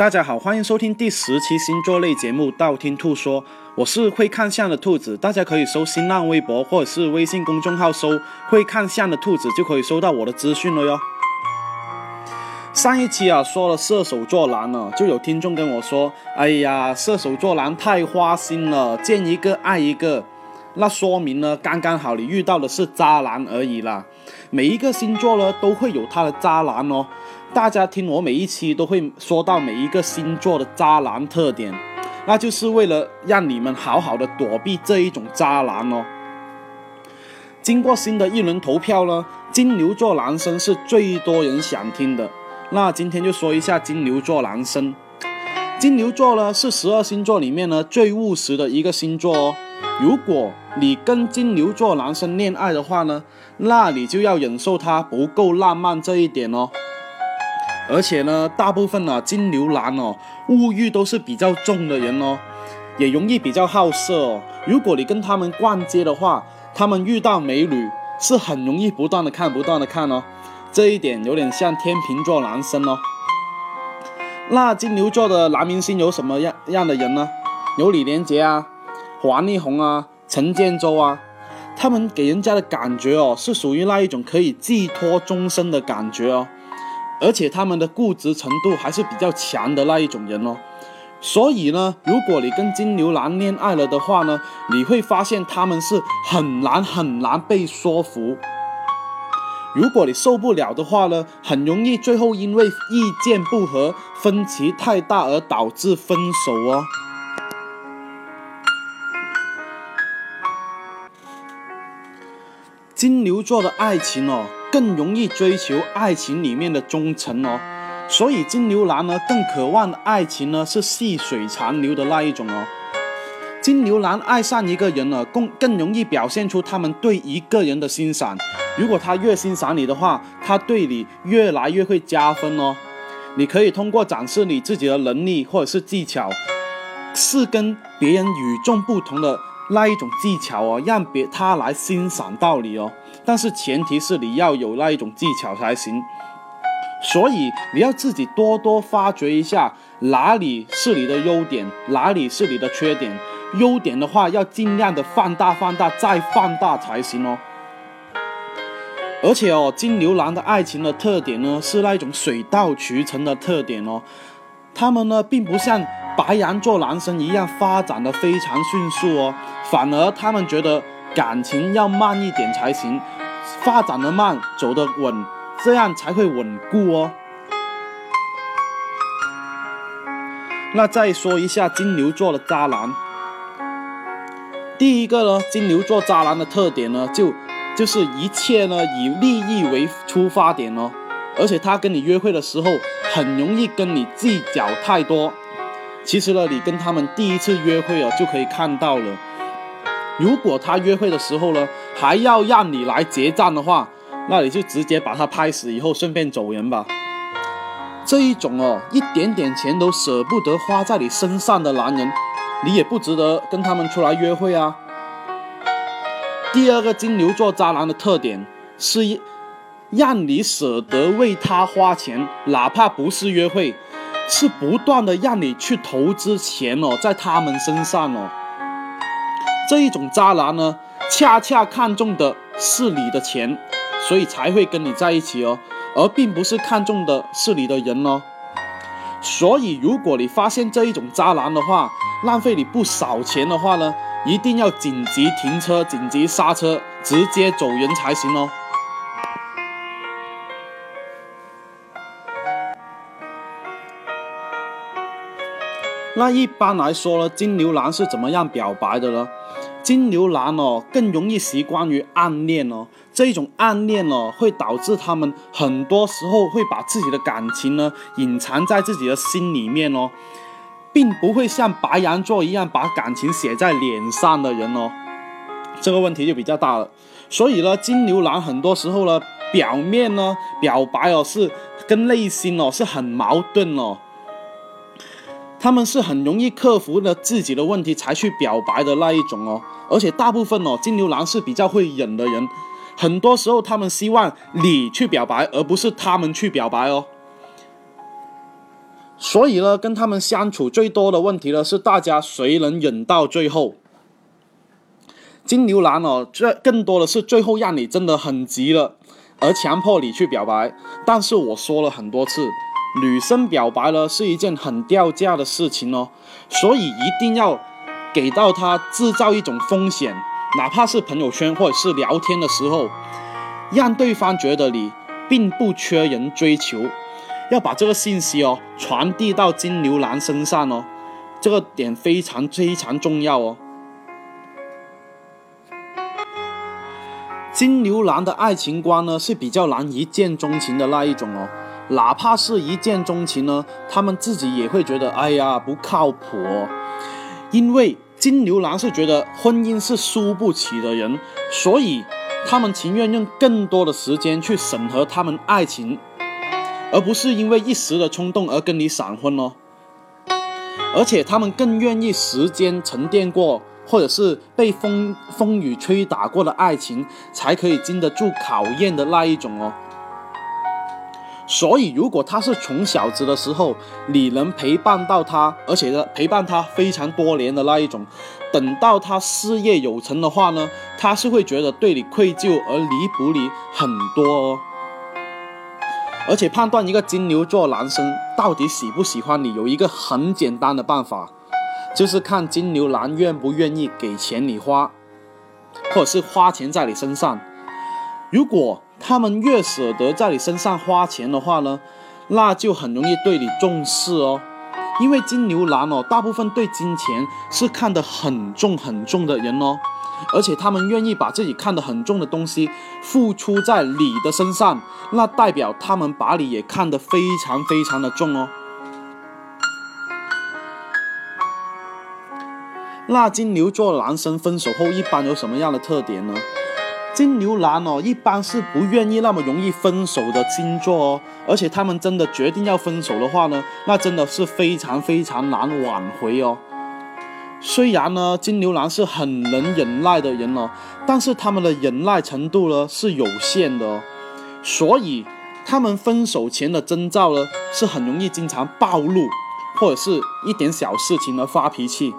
大家好，欢迎收听第十期星座类节目《道听途说》，我是会看相的兔子，大家可以搜新浪微博或者是微信公众号搜“会看相的兔子”，就可以收到我的资讯了哟。上一期啊说了射手座男了，就有听众跟我说：“哎呀，射手座男太花心了，见一个爱一个。”那说明呢，刚刚好你遇到的是渣男而已啦。每一个星座呢都会有他的渣男哦。大家听我每一期都会说到每一个星座的渣男特点，那就是为了让你们好好的躲避这一种渣男哦。经过新的一轮投票呢，金牛座男生是最多人想听的。那今天就说一下金牛座男生。金牛座呢是十二星座里面呢最务实的一个星座哦。如果你跟金牛座男生恋爱的话呢，那你就要忍受他不够浪漫这一点哦。而且呢，大部分呢金牛男哦，物欲都是比较重的人哦，也容易比较好色哦。如果你跟他们逛街的话，他们遇到美女是很容易不断的看，不断的看哦。这一点有点像天秤座男生哦。那金牛座的男明星有什么样样的人呢？有李连杰啊，王力宏啊，陈建州啊，他们给人家的感觉哦，是属于那一种可以寄托终身的感觉哦。而且他们的固执程度还是比较强的那一种人哦，所以呢，如果你跟金牛男恋爱了的话呢，你会发现他们是很难很难被说服。如果你受不了的话呢，很容易最后因为意见不合、分歧太大而导致分手哦。金牛座的爱情哦。更容易追求爱情里面的忠诚哦，所以金牛男呢更渴望爱情呢是细水长流的那一种哦。金牛男爱上一个人呢，更更容易表现出他们对一个人的欣赏。如果他越欣赏你的话，他对你越来越会加分哦。你可以通过展示你自己的能力或者是技巧，是跟别人与众不同的。那一种技巧哦，让别他来欣赏到你哦，但是前提是你要有那一种技巧才行。所以你要自己多多发掘一下哪里是你的优点，哪里是你的缺点。优点的话要尽量的放大、放大再放大才行哦。而且哦，金牛男的爱情的特点呢，是那一种水到渠成的特点哦。他们呢，并不像。白羊座男生一样发展的非常迅速哦，反而他们觉得感情要慢一点才行，发展的慢，走得稳，这样才会稳固哦。那再说一下金牛座的渣男，第一个呢，金牛座渣男的特点呢，就就是一切呢以利益为出发点哦，而且他跟你约会的时候，很容易跟你计较太多。其实呢，你跟他们第一次约会哦，就可以看到了。如果他约会的时候呢，还要让你来结账的话，那你就直接把他拍死，以后顺便走人吧。这一种哦，一点点钱都舍不得花在你身上的男人，你也不值得跟他们出来约会啊。第二个金牛座渣男的特点是，让你舍得为他花钱，哪怕不是约会。是不断的让你去投资钱哦，在他们身上哦。这一种渣男呢，恰恰看中的是你的钱，所以才会跟你在一起哦，而并不是看中的是你的人哦。所以，如果你发现这一种渣男的话，浪费你不少钱的话呢，一定要紧急停车、紧急刹车，直接走人才行哦。那一般来说呢，金牛男是怎么样表白的呢？金牛男哦，更容易习惯于暗恋哦。这种暗恋哦，会导致他们很多时候会把自己的感情呢隐藏在自己的心里面哦，并不会像白羊座一样把感情写在脸上的人哦。这个问题就比较大了。所以呢，金牛男很多时候呢，表面呢表白哦是跟内心哦是很矛盾哦。他们是很容易克服了自己的问题才去表白的那一种哦，而且大部分哦，金牛男是比较会忍的人，很多时候他们希望你去表白，而不是他们去表白哦。所以呢，跟他们相处最多的问题呢，是大家谁能忍到最后。金牛男哦，这更多的是最后让你真的很急了，而强迫你去表白。但是我说了很多次，女生表白呢是一件很掉价的事情哦，所以一定要给到她制造一种风险，哪怕是朋友圈或者是聊天的时候，让对方觉得你并不缺人追求，要把这个信息哦传递到金牛男身上哦，这个点非常非常重要哦。金牛男的爱情观呢是比较难一见钟情的那一种哦，哪怕是一见钟情呢，他们自己也会觉得哎呀不靠谱，因为金牛男是觉得婚姻是输不起的人，所以他们情愿用更多的时间去审核他们爱情，而不是因为一时的冲动而跟你闪婚哦，而且他们更愿意时间沉淀过。或者是被风风雨吹打过的爱情，才可以经得住考验的那一种哦。所以，如果他是穷小子的时候，你能陪伴到他，而且呢陪伴他非常多年的那一种，等到他事业有成的话呢，他是会觉得对你愧疚而弥补你很多哦。而且，判断一个金牛座男生到底喜不喜欢你，有一个很简单的办法。就是看金牛男愿不愿意给钱你花，或者是花钱在你身上。如果他们越舍得在你身上花钱的话呢，那就很容易对你重视哦。因为金牛男哦，大部分对金钱是看得很重很重的人哦，而且他们愿意把自己看得很重的东西付出在你的身上，那代表他们把你也看得非常非常的重哦。那金牛座男生分手后一般有什么样的特点呢？金牛男哦，一般是不愿意那么容易分手的星座哦，而且他们真的决定要分手的话呢，那真的是非常非常难挽回哦。虽然呢，金牛男是很能忍耐的人哦，但是他们的忍耐程度呢是有限的哦，所以他们分手前的征兆呢是很容易经常暴露，或者是一点小事情而发脾气。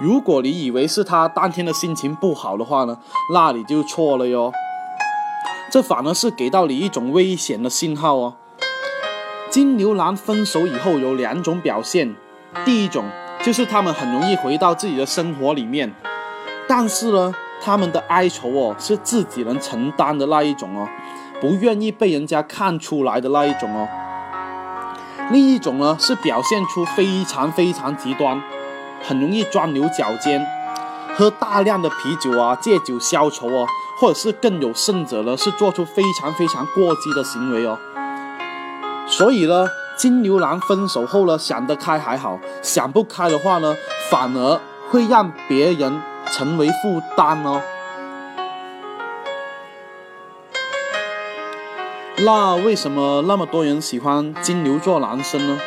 如果你以为是他当天的心情不好的话呢，那你就错了哟。这反而是给到你一种危险的信号哦。金牛男分手以后有两种表现，第一种就是他们很容易回到自己的生活里面，但是呢，他们的哀愁哦是自己能承担的那一种哦，不愿意被人家看出来的那一种哦。另一种呢是表现出非常非常极端。很容易钻牛角尖，喝大量的啤酒啊，借酒消愁哦，或者是更有甚者呢，是做出非常非常过激的行为哦。所以呢，金牛男分手后呢，想得开还好，想不开的话呢，反而会让别人成为负担哦。那为什么那么多人喜欢金牛座男生呢？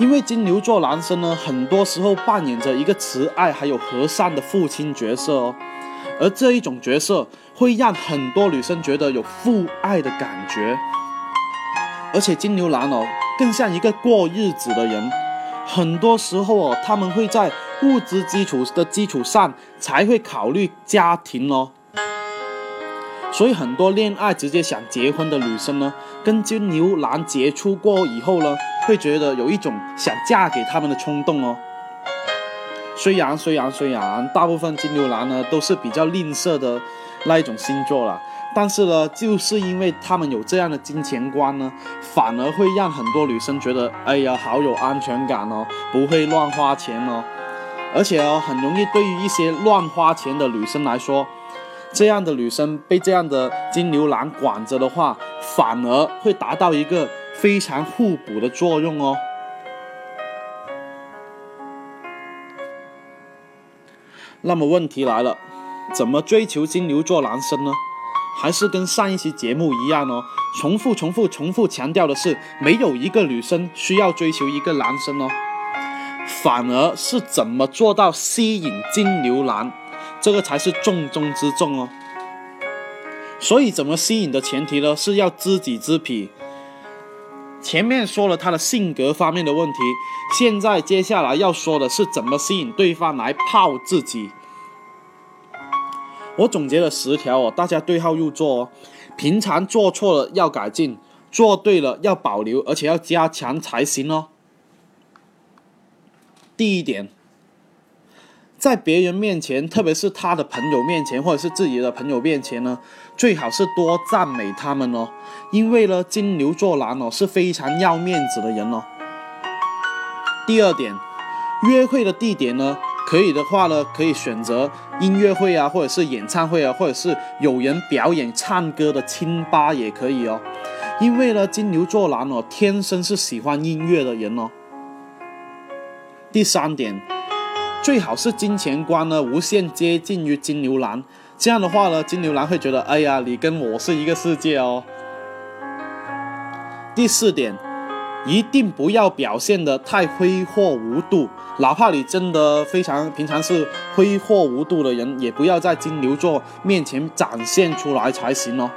因为金牛座男生呢，很多时候扮演着一个慈爱还有和善的父亲角色哦，而这一种角色会让很多女生觉得有父爱的感觉，而且金牛男哦，更像一个过日子的人，很多时候哦，他们会在物质基础的基础上才会考虑家庭哦。所以很多恋爱直接想结婚的女生呢，跟金牛男接触过以后呢，会觉得有一种想嫁给他们的冲动哦。虽然虽然虽然大部分金牛男呢都是比较吝啬的那一种星座了，但是呢，就是因为他们有这样的金钱观呢，反而会让很多女生觉得，哎呀，好有安全感哦，不会乱花钱哦，而且哦，很容易对于一些乱花钱的女生来说。这样的女生被这样的金牛男管着的话，反而会达到一个非常互补的作用哦。那么问题来了，怎么追求金牛座男生呢？还是跟上一期节目一样哦，重复、重复、重复强调的是，没有一个女生需要追求一个男生哦，反而是怎么做到吸引金牛男。这个才是重中之重哦。所以，怎么吸引的前提呢？是要知己知彼。前面说了他的性格方面的问题，现在接下来要说的是怎么吸引对方来泡自己。我总结了十条哦，大家对号入座哦。平常做错了要改进，做对了要保留，而且要加强才行哦。第一点，在别人面前，特别是他的朋友面前，或者是自己的朋友面前呢，最好是多赞美他们哦，因为呢，金牛座男哦是非常要面子的人哦。第二点，约会的地点呢？可以的话呢，可以选择音乐会啊，或者是演唱会啊，或者是有人表演唱歌的清吧也可以哦。因为呢，金牛座男哦，天生是喜欢音乐的人哦。第三点，最好是金钱观呢无限接近于金牛男，这样的话呢，金牛男会觉得，哎呀，你跟我是一个世界哦。第四点。一定不要表现得太挥霍无度，哪怕你真的非常平常是挥霍无度的人，也不要在金牛座面前展现出来才行哦。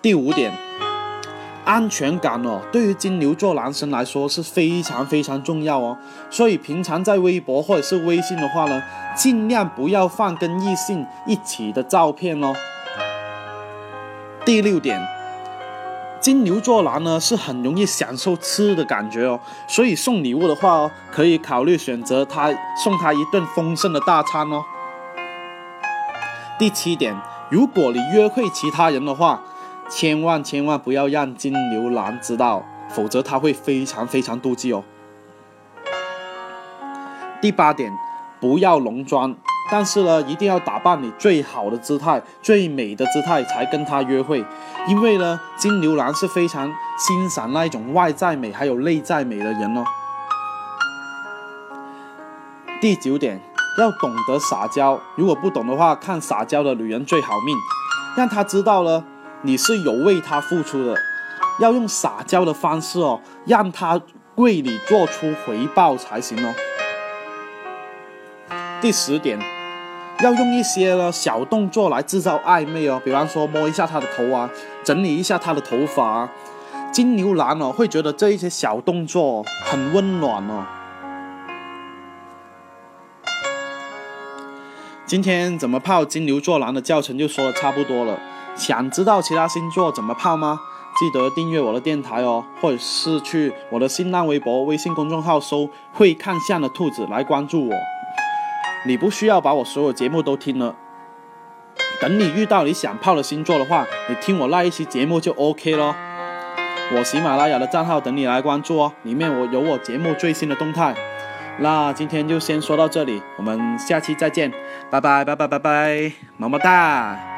第五点，安全感哦，对于金牛座男生来说是非常非常重要哦，所以平常在微博或者是微信的话呢，尽量不要放跟异性一起的照片哦。第六点。金牛座男呢是很容易享受吃的感觉哦，所以送礼物的话哦，可以考虑选择他送他一顿丰盛的大餐哦。第七点，如果你约会其他人的话，千万千万不要让金牛男知道，否则他会非常非常妒忌哦。第八点，不要浓妆。但是呢，一定要打扮你最好的姿态、最美的姿态才跟他约会，因为呢，金牛男是非常欣赏那一种外在美还有内在美的人哦。第九点，要懂得撒娇，如果不懂的话，看撒娇的女人最好命，让他知道了你是有为他付出的，要用撒娇的方式哦，让他为你做出回报才行哦。第十点。要用一些呢小动作来制造暧昧哦，比方说摸一下他的头啊，整理一下他的头发啊。金牛男哦会觉得这一些小动作很温暖哦。今天怎么泡金牛座男的教程就说的差不多了，想知道其他星座怎么泡吗？记得订阅我的电台哦，或者是去我的新浪微博、微信公众号搜“会看相的兔子”来关注我。你不需要把我所有节目都听了，等你遇到你想泡的星座的话，你听我那一期节目就 OK 咯。我喜马拉雅的账号等你来关注哦，里面我有我节目最新的动态。那今天就先说到这里，我们下期再见，拜拜拜拜拜拜，么么哒。